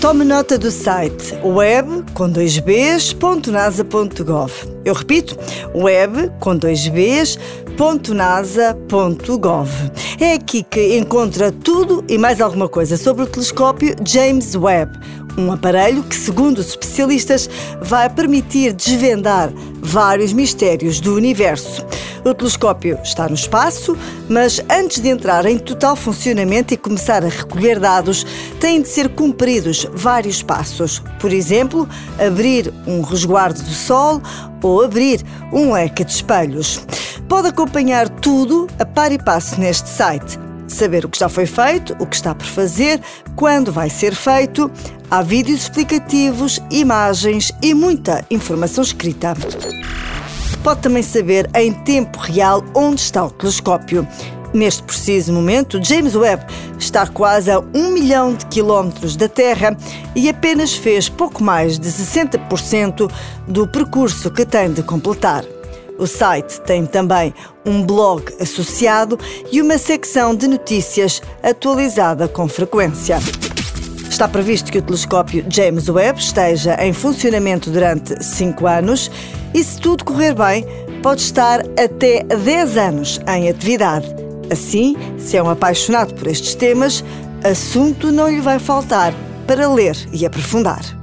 Tome nota do site web com dois bs.nasa.gov. Eu repito, web com dois bs.nasa.gov. É aqui que encontra tudo e mais alguma coisa sobre o telescópio James Webb, um aparelho que, segundo os especialistas, vai permitir desvendar vários mistérios do universo. O telescópio está no espaço, mas antes de entrar em total funcionamento e começar a recolher dados, têm de ser cumpridos vários passos. Por exemplo, abrir um resguardo do Sol ou abrir um leque de espelhos. Pode acompanhar tudo a par e passo neste site. Saber o que já foi feito, o que está por fazer, quando vai ser feito. Há vídeos explicativos, imagens e muita informação escrita pode também saber em tempo real onde está o telescópio. Neste preciso momento, James Webb está quase a um milhão de quilómetros da Terra e apenas fez pouco mais de 60% do percurso que tem de completar. O site tem também um blog associado e uma secção de notícias atualizada com frequência. Está previsto que o telescópio James Webb esteja em funcionamento durante 5 anos e, se tudo correr bem, pode estar até 10 anos em atividade. Assim, se é um apaixonado por estes temas, assunto não lhe vai faltar para ler e aprofundar.